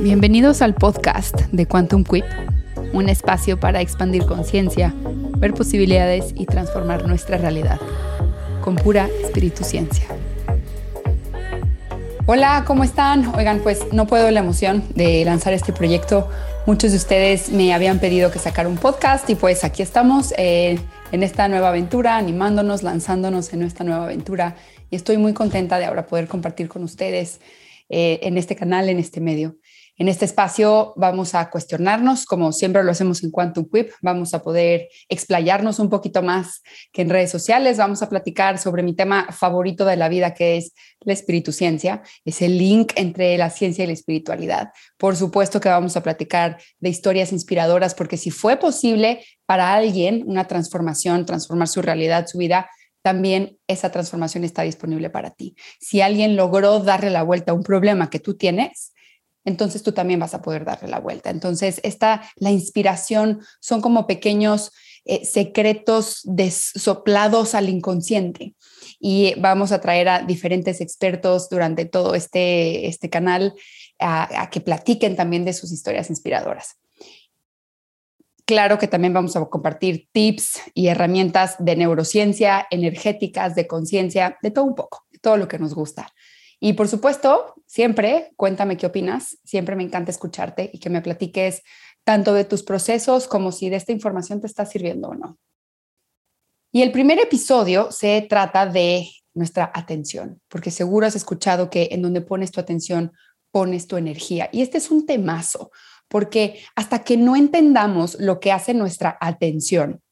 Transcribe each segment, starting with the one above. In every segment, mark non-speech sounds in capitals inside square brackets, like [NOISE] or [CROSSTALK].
Bienvenidos al podcast de Quantum Quip, un espacio para expandir conciencia, ver posibilidades y transformar nuestra realidad con pura espíritu ciencia. Hola, ¿cómo están? Oigan, pues no puedo la emoción de lanzar este proyecto. Muchos de ustedes me habían pedido que sacara un podcast y pues aquí estamos eh, en esta nueva aventura, animándonos, lanzándonos en esta nueva aventura. Y estoy muy contenta de ahora poder compartir con ustedes eh, en este canal, en este medio. En este espacio vamos a cuestionarnos, como siempre lo hacemos en Quantum Quip, vamos a poder explayarnos un poquito más que en redes sociales, vamos a platicar sobre mi tema favorito de la vida, que es la espíritu ciencia, es el link entre la ciencia y la espiritualidad. Por supuesto que vamos a platicar de historias inspiradoras, porque si fue posible para alguien una transformación, transformar su realidad, su vida, también esa transformación está disponible para ti. Si alguien logró darle la vuelta a un problema que tú tienes, entonces tú también vas a poder darle la vuelta. Entonces, esta, la inspiración son como pequeños eh, secretos soplados al inconsciente. Y vamos a traer a diferentes expertos durante todo este, este canal a, que platiquen también de sus historias inspiradoras. Claro que también vamos a compartir tips y herramientas de neurociencia, energéticas, de conciencia, de todo un poco, de todo lo que nos gusta. Y por supuesto, siempre cuéntame qué opinas. Siempre me encanta escucharte y que me platiques tanto de tus procesos como si de esta información te está sirviendo o no. Y el primer episodio se trata de nuestra atención, porque seguro has escuchado que en donde pones tu atención, pones tu energía. Y este es un temazo, porque hasta que no entendamos lo que hace nuestra atención,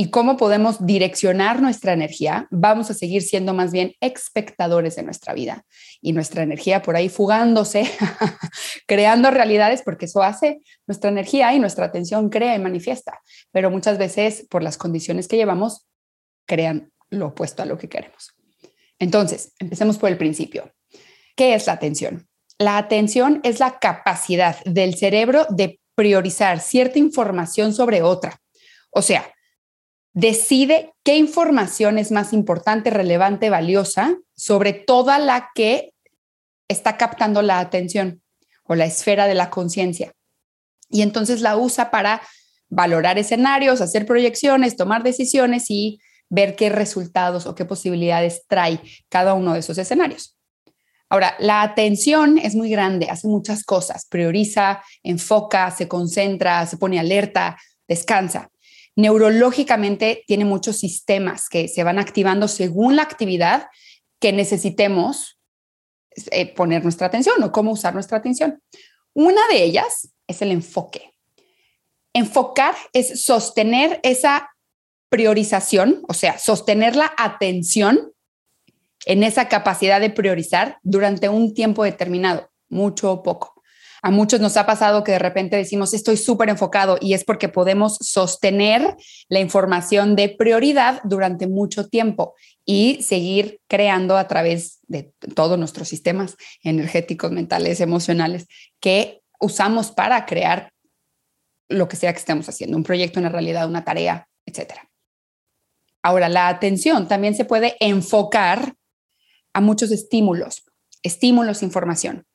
y cómo podemos direccionar nuestra energía, vamos a seguir siendo más bien espectadores de nuestra vida y nuestra energía por ahí fugándose, [LAUGHS] creando realidades, porque eso hace nuestra energía y nuestra atención crea y manifiesta, pero muchas veces por las condiciones que llevamos, crean lo opuesto a lo que queremos. Entonces, empecemos por el principio. ¿Qué es la atención? La atención es la capacidad del cerebro de priorizar cierta información sobre otra. O sea, decide qué información es más importante, relevante, valiosa sobre toda la que está captando la atención o la esfera de la conciencia. Y entonces la usa para valorar escenarios, hacer proyecciones, tomar decisiones y ver qué resultados o qué posibilidades trae cada uno de esos escenarios. Ahora, la atención es muy grande, hace muchas cosas, prioriza, enfoca, se concentra, se pone alerta, descansa neurológicamente tiene muchos sistemas que se van activando según la actividad que necesitemos eh, poner nuestra atención o cómo usar nuestra atención. Una de ellas es el enfoque. Enfocar es sostener esa priorización, o sea, sostener la atención en esa capacidad de priorizar durante un tiempo determinado, mucho o poco. A muchos nos ha pasado que de repente decimos, estoy súper enfocado y es porque podemos sostener la información de prioridad durante mucho tiempo y seguir creando a través de todos nuestros sistemas energéticos, mentales, emocionales que usamos para crear lo que sea que estemos haciendo, un proyecto, una realidad, una tarea, etc. Ahora, la atención también se puede enfocar a muchos estímulos, estímulos, información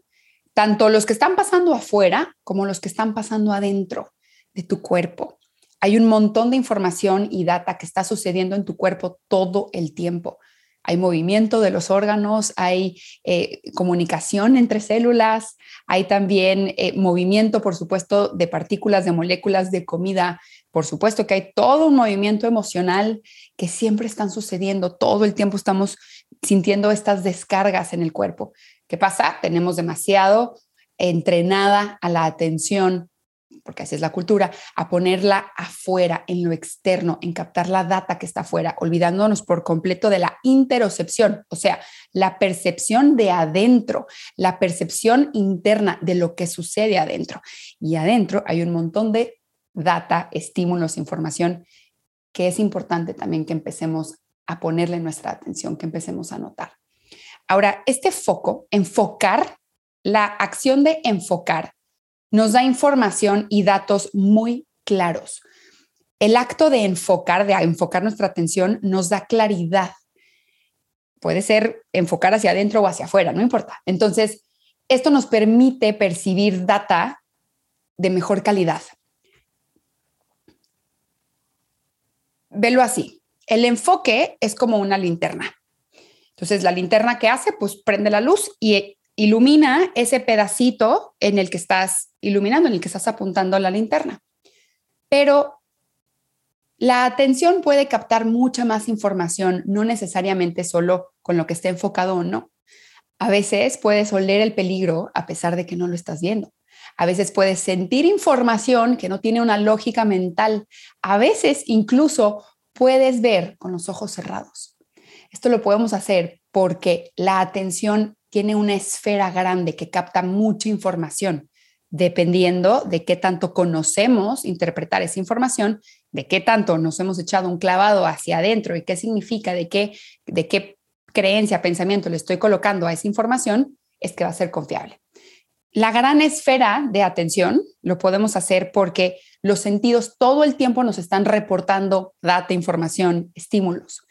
tanto los que están pasando afuera como los que están pasando adentro de tu cuerpo. Hay un montón de información y data que está sucediendo en tu cuerpo todo el tiempo. Hay movimiento de los órganos, hay eh, comunicación entre células, hay también eh, movimiento, por supuesto, de partículas, de moléculas, de comida. Por supuesto que hay todo un movimiento emocional que siempre están sucediendo. Todo el tiempo estamos sintiendo estas descargas en el cuerpo. ¿Qué pasa? Tenemos demasiado entrenada a la atención, porque así es la cultura, a ponerla afuera, en lo externo, en captar la data que está afuera, olvidándonos por completo de la interocepción, o sea, la percepción de adentro, la percepción interna de lo que sucede adentro. Y adentro hay un montón de data, estímulos, información que es importante también que empecemos a ponerle nuestra atención, que empecemos a notar. Ahora, este foco, enfocar, la acción de enfocar, nos da información y datos muy claros. El acto de enfocar, de enfocar nuestra atención, nos da claridad. Puede ser enfocar hacia adentro o hacia afuera, no importa. Entonces, esto nos permite percibir data de mejor calidad. Velo así. El enfoque es como una linterna. Entonces, la linterna que hace, pues prende la luz y ilumina ese pedacito en el que estás iluminando, en el que estás apuntando la linterna. Pero la atención puede captar mucha más información, no necesariamente solo con lo que esté enfocado o no. A veces puedes oler el peligro a pesar de que no lo estás viendo. A veces puedes sentir información que no tiene una lógica mental. A veces incluso puedes ver con los ojos cerrados. Esto lo podemos hacer porque la atención tiene una esfera grande que capta mucha información, dependiendo de qué tanto conocemos interpretar esa información, de qué tanto nos hemos echado un clavado hacia adentro y qué significa, de qué, de qué creencia, pensamiento le estoy colocando a esa información, es que va a ser confiable. La gran esfera de atención lo podemos hacer porque los sentidos todo el tiempo nos están reportando data, información, estímulos.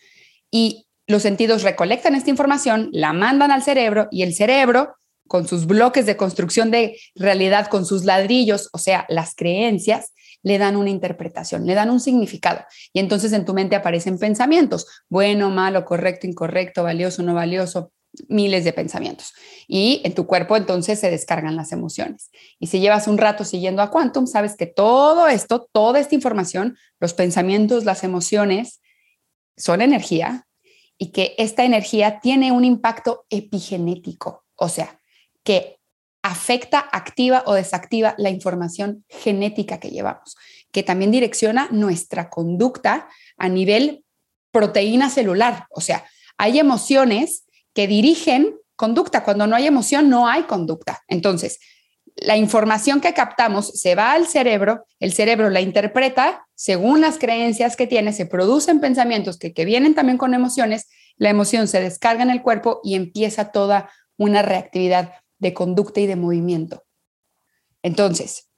Y los sentidos recolectan esta información, la mandan al cerebro y el cerebro, con sus bloques de construcción de realidad, con sus ladrillos, o sea, las creencias, le dan una interpretación, le dan un significado. Y entonces en tu mente aparecen pensamientos, bueno, malo, correcto, incorrecto, valioso, no valioso, miles de pensamientos. Y en tu cuerpo entonces se descargan las emociones. Y si llevas un rato siguiendo a Quantum, sabes que todo esto, toda esta información, los pensamientos, las emociones, son energía y que esta energía tiene un impacto epigenético, o sea, que afecta, activa o desactiva la información genética que llevamos, que también direcciona nuestra conducta a nivel proteína celular. O sea, hay emociones que dirigen conducta. Cuando no hay emoción, no hay conducta. Entonces, la información que captamos se va al cerebro, el cerebro la interpreta según las creencias que tiene, se producen pensamientos que, vienen también con emociones, la emoción se descarga en el cuerpo y empieza toda una reactividad de conducta y de movimiento. Entonces,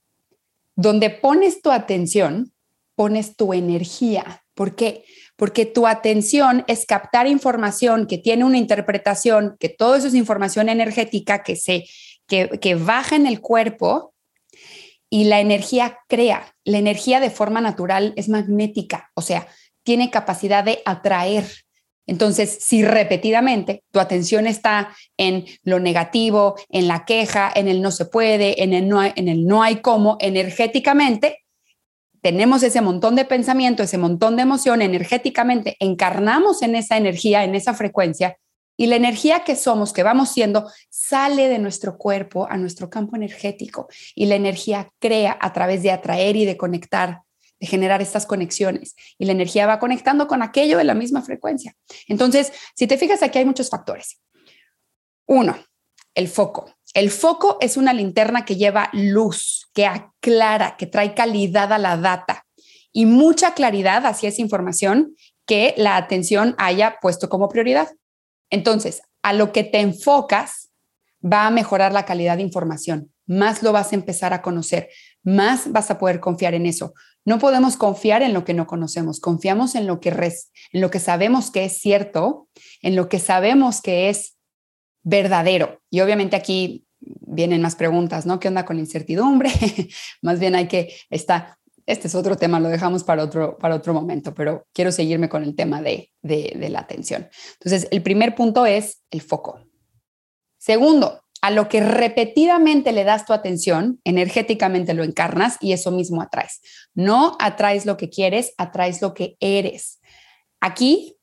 donde pones tu atención, pones tu energía. ¿Por qué? Porque tu atención es captar información que tiene una interpretación, que todo eso es información energética que se que, que baja en el cuerpo y la energía crea. La energía de forma natural es magnética, o sea, tiene capacidad de atraer entonces, si repetidamente tu atención está en lo negativo, en la queja, en el no se puede, en el no hay, en el no hay cómo, energéticamente, tenemos ese montón de pensamiento, ese montón de emoción, energéticamente encarnamos en esa energía, en esa frecuencia, y la energía que somos, que vamos siendo, sale de nuestro cuerpo a nuestro campo energético, y la energía crea a través de atraer y de conectar de generar estas conexiones y la energía va conectando con aquello de la misma frecuencia. Entonces, si te fijas, aquí hay muchos factores. Uno, el foco. El foco es una linterna que lleva luz, que aclara, que trae calidad a la data y mucha claridad hacia esa información que la atención haya puesto como prioridad. Entonces, a lo que te enfocas va a mejorar la calidad de información, más lo vas a empezar a conocer, más vas a poder confiar en eso. No podemos confiar en lo que no conocemos, confiamos en lo que, en lo que sabemos que es cierto, en lo que sabemos que es verdadero. Y obviamente aquí vienen más preguntas, ¿no? ¿Qué onda con la incertidumbre? [LAUGHS] más bien hay que, está, este es otro tema, lo dejamos para otro, para otro momento, pero quiero seguirme con el tema de, de la atención. Entonces, el primer punto es el foco. Segundo, a lo que repetidamente le das tu atención, energéticamente lo encarnas y eso mismo atraes. No atraes lo que quieres, atraes lo que eres. Aquí,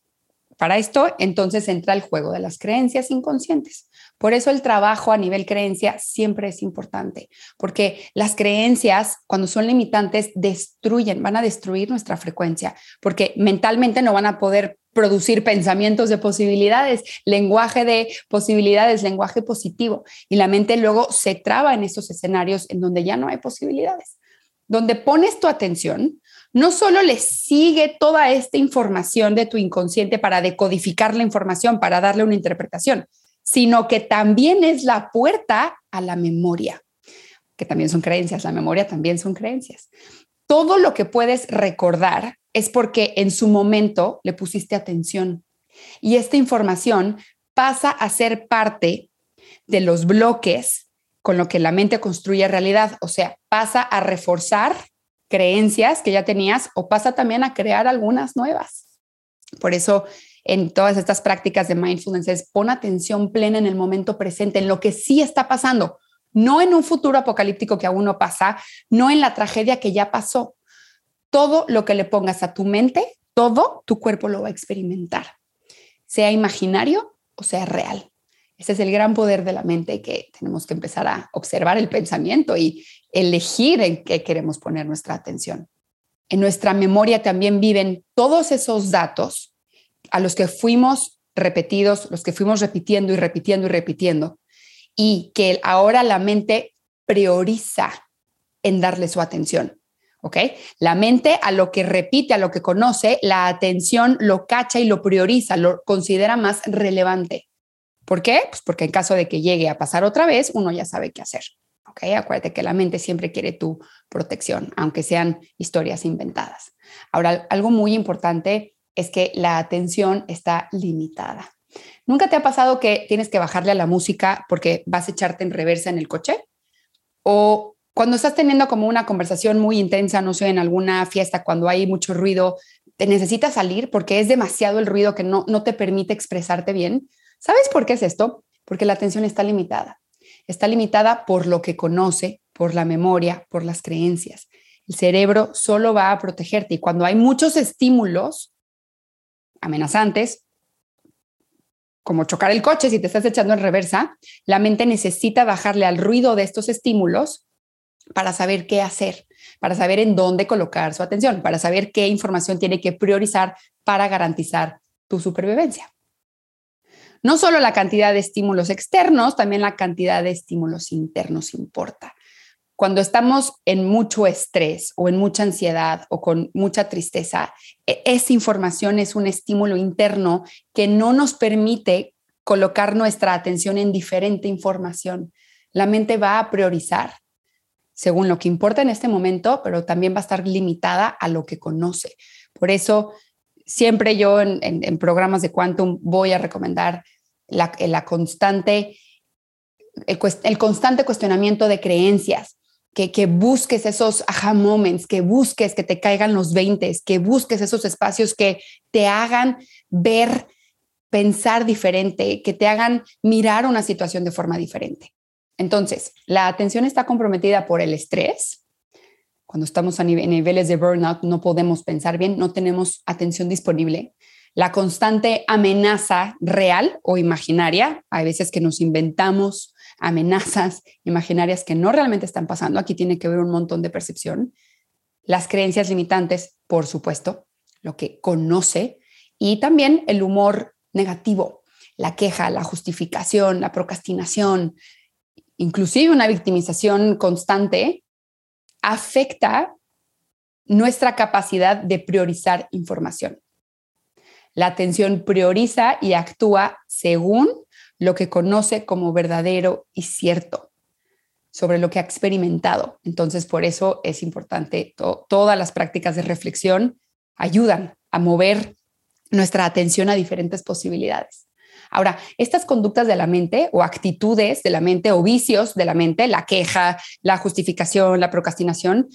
para esto, entonces entra el juego de las creencias inconscientes. Por eso el trabajo a nivel creencia siempre es importante, porque las creencias, cuando son limitantes, destruyen, van a destruir nuestra frecuencia, porque mentalmente no van a poder producir pensamientos de posibilidades, lenguaje de posibilidades, lenguaje positivo. Y la mente luego se traba en esos escenarios en donde ya no hay posibilidades. Donde pones tu atención, no solo le sigue toda esta información de tu inconsciente para decodificar la información, para darle una interpretación, sino que también es la puerta a la memoria, que también son creencias, la memoria también son creencias. Todo lo que puedes recordar es porque en su momento le pusiste atención y esta información pasa a ser parte de los bloques con lo que la mente construye realidad, o sea, pasa a reforzar creencias que ya tenías o pasa también a crear algunas nuevas. Por eso en todas estas prácticas de mindfulness es pon atención plena en el momento presente, en lo que sí está pasando, no en un futuro apocalíptico que aún no pasa, no en la tragedia que ya pasó. Todo lo que le pongas a tu mente, todo tu cuerpo lo va a experimentar, sea imaginario o sea real. Ese es el gran poder de la mente que tenemos que empezar a observar el pensamiento y elegir en qué queremos poner nuestra atención. En nuestra memoria también viven todos esos datos a los que fuimos repetidos, los que fuimos repitiendo y repitiendo y repitiendo, y que ahora la mente prioriza en darle su atención. ¿Ok? La mente a lo que repite, a lo que conoce, la atención lo cacha y lo prioriza, lo considera más relevante. ¿Por qué? Pues porque en caso de que llegue a pasar otra vez, uno ya sabe qué hacer. ¿Ok? Acuérdate que la mente siempre quiere tu protección, aunque sean historias inventadas. Ahora, algo muy importante es que la atención está limitada. ¿Nunca te ha pasado que tienes que bajarle a la música porque vas a echarte en reversa en el coche? O cuando estás teniendo como una conversación muy intensa, no sé, en alguna fiesta, cuando hay mucho ruido, te necesitas salir porque es demasiado el ruido que no, no te permite expresarte bien. ¿Sabes por qué es esto? Porque la atención está limitada. Está limitada por lo que conoce, por la memoria, por las creencias. El cerebro solo va a protegerte y cuando hay muchos estímulos amenazantes, como chocar el coche si te estás echando en reversa, la mente necesita bajarle al ruido de estos estímulos para saber qué hacer, para saber en dónde colocar su atención, para saber qué información tiene que priorizar para garantizar tu supervivencia. No solo la cantidad de estímulos externos, también la cantidad de estímulos internos importa. Cuando estamos en mucho estrés o en mucha ansiedad o con mucha tristeza, e, esa información es un estímulo interno que no nos permite colocar nuestra atención en diferente información. La mente va a priorizar según lo que importa en este momento, pero también va a estar limitada a lo que conoce. Por eso, siempre yo en, programas de Quantum voy a recomendar la, constante, el, constante cuestionamiento de creencias, que, que, busques esos aha moments, que busques que te caigan los 20, que busques esos espacios que te hagan ver, pensar diferente, que te hagan mirar una situación de forma diferente. Entonces, la atención está comprometida por el estrés. Cuando estamos a niveles de burnout, no podemos pensar bien, no tenemos atención disponible la constante amenaza real o imaginaria. Hay veces que nos inventamos amenazas imaginarias que no realmente están pasando. Aquí tiene que ver un montón de percepción. Las creencias limitantes, por supuesto, lo que conoce y también el humor negativo, la queja, la justificación, la procrastinación, inclusive una victimización constante, afecta nuestra capacidad de priorizar información. La atención prioriza y actúa según lo que conoce como verdadero y cierto sobre lo que ha experimentado. Entonces, por eso es importante, todas las prácticas de reflexión ayudan a mover nuestra atención a diferentes posibilidades. Ahora, estas conductas de la mente o actitudes de la mente o vicios de la mente, la queja, la justificación, la procrastinación,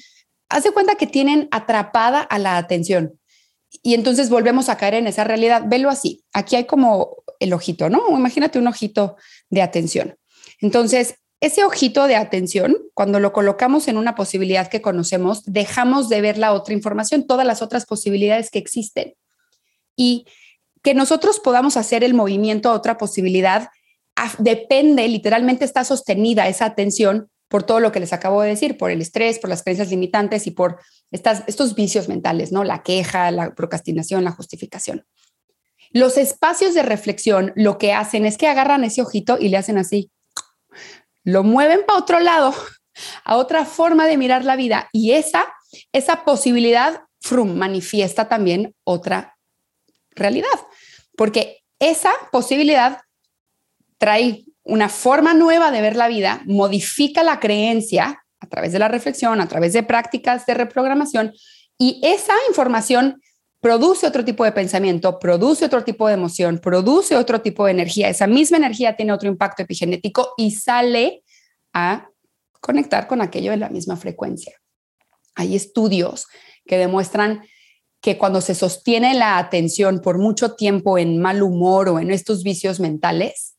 hace cuenta que tienen atrapada a la atención y entonces volvemos a caer en esa realidad. Velo así. Aquí hay como el ojito, ¿no? Imagínate un ojito de atención. Entonces, ese ojito de atención, cuando lo colocamos en una posibilidad que conocemos, dejamos de ver la otra información, todas las otras posibilidades que existen. Y que nosotros podamos hacer el movimiento a otra posibilidad depende, literalmente está sostenida esa atención por todo lo que les acabo de decir, por el estrés, por las creencias limitantes y por estas, estos vicios mentales, ¿no? La queja, la procrastinación, la justificación. Los espacios de reflexión lo que hacen es que agarran ese ojito y le hacen así, lo mueven para otro lado, a otra forma de mirar la vida y esa, esa posibilidad frum, manifiesta también otra realidad, porque esa posibilidad trae una forma nueva de ver la vida, modifica la creencia a través de la reflexión, a través de prácticas de reprogramación, y esa información produce otro tipo de pensamiento, produce otro tipo de emoción, produce otro tipo de energía. Esa misma energía tiene otro impacto epigenético y sale a conectar con aquello de la misma frecuencia. Hay estudios que demuestran que cuando se sostiene la atención por mucho tiempo en mal humor o en estos vicios mentales,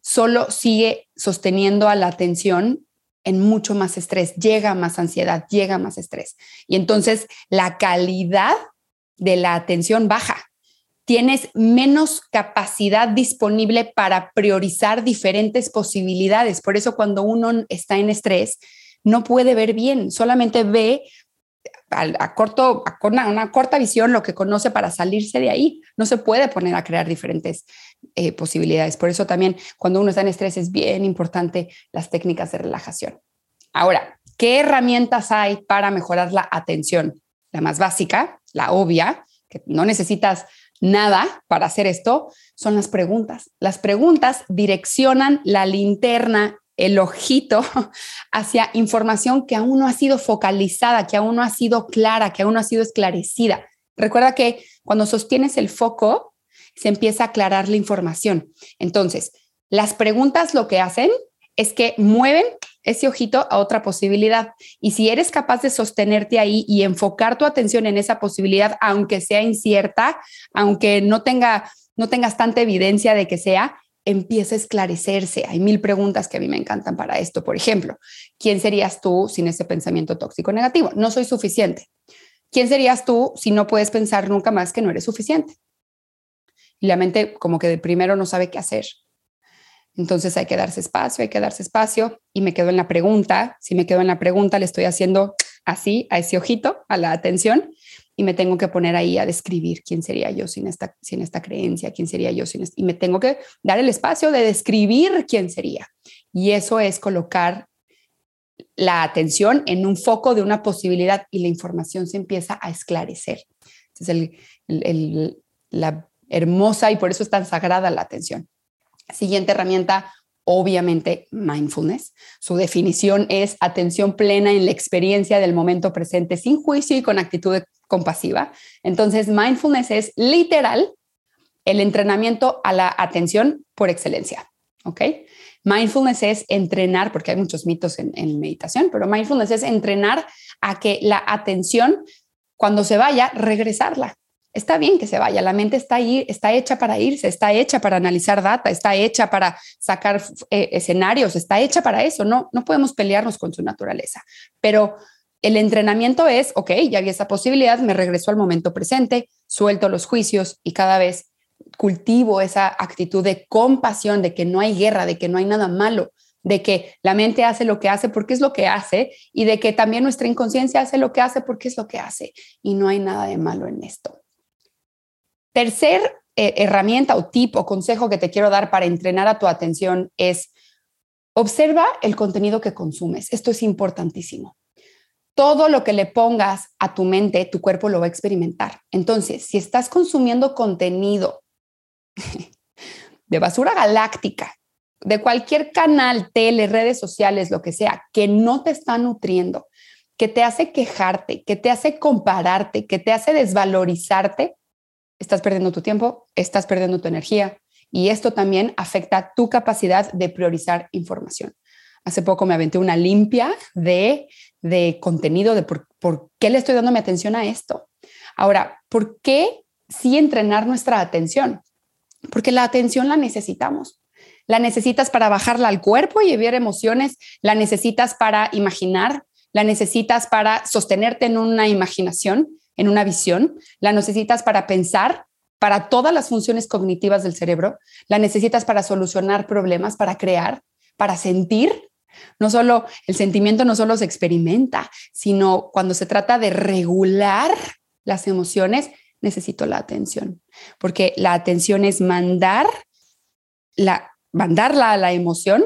solo sigue sosteniendo a la atención en mucho más estrés, llega más ansiedad, llega más estrés. Y entonces la calidad de la atención baja. Tienes menos capacidad disponible para priorizar diferentes posibilidades. Por eso cuando uno está en estrés, no puede ver bien, solamente ve a, corto, a una, corta visión lo que conoce para salirse de ahí. No se puede poner a crear diferentes eh, posibilidades. Por eso también cuando uno está en estrés es bien importante las técnicas de relajación. Ahora, ¿qué herramientas hay para mejorar la atención? La más básica, la obvia, que no necesitas nada para hacer esto, son las preguntas. Las preguntas direccionan la linterna el ojito [LAUGHS] hacia información que aún no ha sido focalizada, que aún no ha sido clara, que aún no ha sido esclarecida. Recuerda que cuando sostienes el foco, se empieza a aclarar la información. Entonces, las preguntas lo que hacen es que mueven ese ojito a otra posibilidad. Y si eres capaz de sostenerte ahí y enfocar tu atención en esa posibilidad, aunque sea incierta, aunque no tenga no tengas tanta evidencia de que sea, empieza a esclarecerse. Hay mil preguntas que a mí me encantan para esto. Por ejemplo, ¿quién serías tú sin ese pensamiento tóxico negativo? No soy suficiente. ¿Quién serías tú si no puedes pensar nunca más que no eres suficiente? Y la mente como que de primero no sabe qué hacer. Entonces hay que darse espacio, hay que darse espacio. Y me quedo en la pregunta. Si me quedo en la pregunta, le estoy haciendo así a ese ojito, a la atención y me tengo que poner ahí a describir quién sería yo sin esta, sin esta creencia, quién sería yo sin y me tengo que dar el espacio de describir quién sería. Y eso es colocar la atención en un foco de una posibilidad y la información se empieza a esclarecer. Es el, la hermosa y por eso es tan sagrada la atención. Siguiente herramienta, obviamente mindfulness. Su definición es atención plena en la experiencia del momento presente sin juicio y con actitud compasiva. Entonces, mindfulness es literal el entrenamiento a la atención por excelencia. ¿Ok? Mindfulness es entrenar, porque hay muchos mitos en, en meditación, pero mindfulness es entrenar a que la atención, cuando se vaya, regresarla está bien que se vaya, la mente está ahí, está hecha para irse, está hecha para analizar data, está hecha para sacar eh, escenarios, está hecha para eso, no, no podemos pelearnos con su naturaleza, pero el entrenamiento es, ok, ya vi esa posibilidad, me regreso al momento presente, suelto los juicios y cada vez cultivo esa actitud de compasión, de que no hay guerra, de que no hay nada malo, de que la mente hace lo que hace porque es lo que hace y de que también nuestra inconsciencia hace lo que hace porque es lo que hace y no hay nada de malo en esto. Tercer eh, herramienta o tip o consejo que te quiero dar para entrenar a tu atención es observa el contenido que consumes. Esto es importantísimo. Todo lo que le pongas a tu mente, tu cuerpo lo va a experimentar. Entonces, si estás consumiendo contenido [LAUGHS] de basura galáctica, de cualquier canal, tele, redes sociales, lo que sea, que no te está nutriendo, que te hace quejarte, que te hace compararte, que te hace desvalorizarte, estás perdiendo tu tiempo, estás perdiendo tu energía y esto también afecta tu capacidad de priorizar información. Hace poco me aventé una limpia de, de contenido, de por, por qué le estoy dando mi atención a esto. Ahora, ¿por qué sí entrenar nuestra atención? Porque la atención la necesitamos. La necesitas para bajarla al cuerpo y ver emociones, la necesitas para imaginar, la necesitas para sostenerte en una imaginación, en una visión, la necesitas para pensar, para todas las funciones cognitivas del cerebro, la necesitas para solucionar problemas, para crear, para sentir. No solo el sentimiento no solo se experimenta, sino cuando se trata de regular las emociones, necesito la atención, porque la atención es mandar la mandarla a la emoción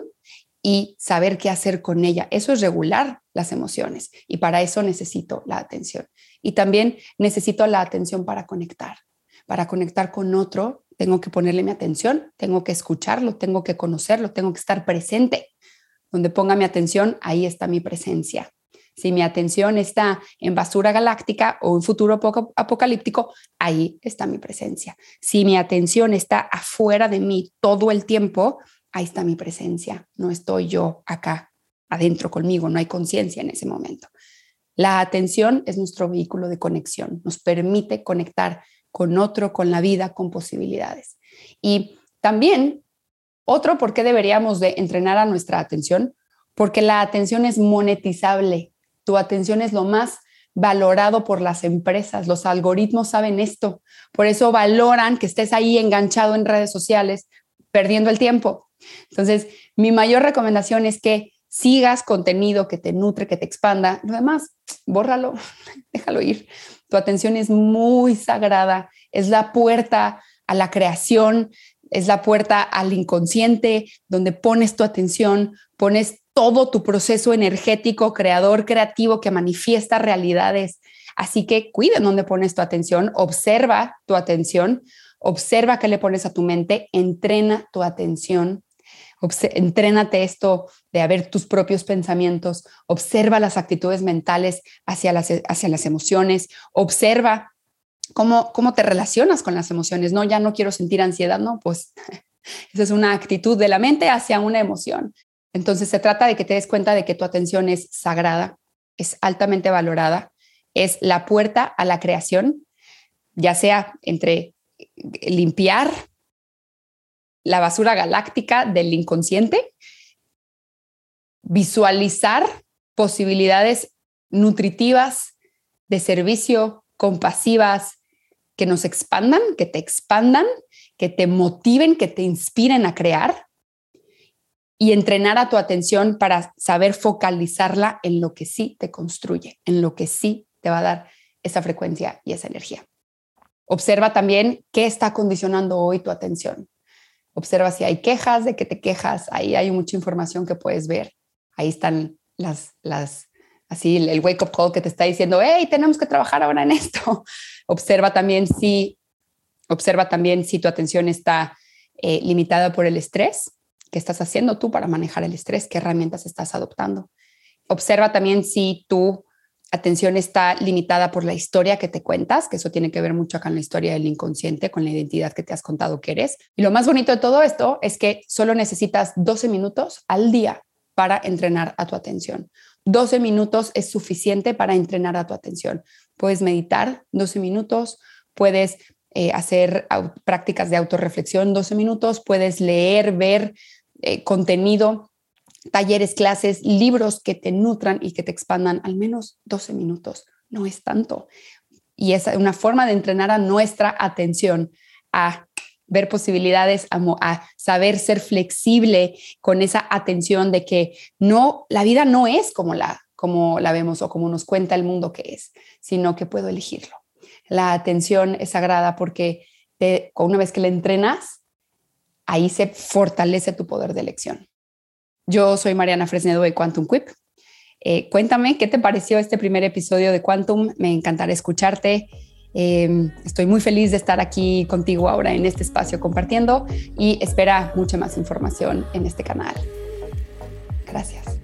y saber qué hacer con ella. Eso es regular las emociones y para eso necesito la atención. Y también necesito la atención para conectar. Para conectar con otro, tengo que ponerle mi atención, tengo que escucharlo, tengo que conocerlo, tengo que estar presente. Donde ponga mi atención, ahí está mi presencia. Si mi atención está en basura galáctica o en futuro apocalíptico, ahí está mi presencia. Si mi atención está afuera de mí todo el tiempo, ahí está mi presencia. No estoy yo acá adentro conmigo, no hay conciencia en ese momento. La atención es nuestro vehículo de conexión, nos permite conectar con otro, con la vida, con posibilidades. Y también otro, ¿por qué deberíamos de entrenar a nuestra atención? Porque la atención es monetizable. Tu atención es lo más valorado por las empresas. Los algoritmos saben esto. Por eso valoran que estés ahí enganchado en redes sociales, perdiendo el tiempo. Entonces, mi mayor recomendación es que sigas contenido que te nutre, que te expanda. Lo demás, bórralo, [LAUGHS] déjalo ir. Tu atención es muy sagrada, es la puerta a la creación, es la puerta al inconsciente, donde pones tu atención, pones todo tu proceso energético, creador, creativo que manifiesta realidades. Así que cuida en dónde pones tu atención, observa tu atención, observa qué le pones a tu mente, entrena tu atención, entrénate esto de ver tus propios pensamientos, observa las actitudes mentales hacia las, hacia las emociones, observa cómo, cómo te relacionas con las emociones, no, ya no quiero sentir ansiedad, no, pues [LAUGHS] esa es una actitud de la mente hacia una emoción. Entonces se trata de que te des cuenta de que tu atención es sagrada, es altamente valorada, es la puerta a la creación, ya sea entre limpiar la basura galáctica del inconsciente, visualizar posibilidades nutritivas de servicio, compasivas, que nos expandan, que te expandan, que te motiven, que te inspiren a crear y entrenar a tu atención para saber focalizarla en lo que sí te construye, en lo que sí te va a dar esa frecuencia y esa energía. Observa también qué está condicionando hoy tu atención. Observa si hay quejas, de que te quejas, ahí hay mucha información que puedes ver. Ahí están las, las, así el wake up call que te está diciendo, hey, tenemos que trabajar ahora en esto. Observa también si, observa también si tu atención está eh, limitada por el estrés ¿Qué estás haciendo tú para manejar el estrés? ¿Qué herramientas estás adoptando? Observa también si tu atención está limitada por la historia que te cuentas, que eso tiene que ver mucho con la historia del inconsciente, con la identidad que te has contado que eres. Y lo más bonito de todo esto es que solo necesitas 12 minutos al día para entrenar a tu atención. 12 minutos es suficiente para entrenar a tu atención. Puedes meditar 12 minutos, puedes eh, hacer prácticas de autorreflexión 12 minutos, puedes leer, ver eh, contenido, talleres, clases, libros que te nutran y que te expandan al menos 12 minutos. No es tanto. Y es una forma de entrenar a nuestra atención a ver posibilidades, a, a, saber ser flexible con esa atención de que no, la vida no es como la, como la vemos o como nos cuenta el mundo que es, sino que puedo elegirlo. La atención es sagrada porque una vez que la entrenas, ahí se fortalece tu poder de elección. Yo soy Mariana Fresnedo de Quantum Quip. Eh, cuéntame qué te pareció este primer episodio de Quantum. Me encantará escucharte. Em, estoy muy feliz de estar aquí contigo ahora en este espacio compartiendo y espera mucha más información en este canal. Gracias.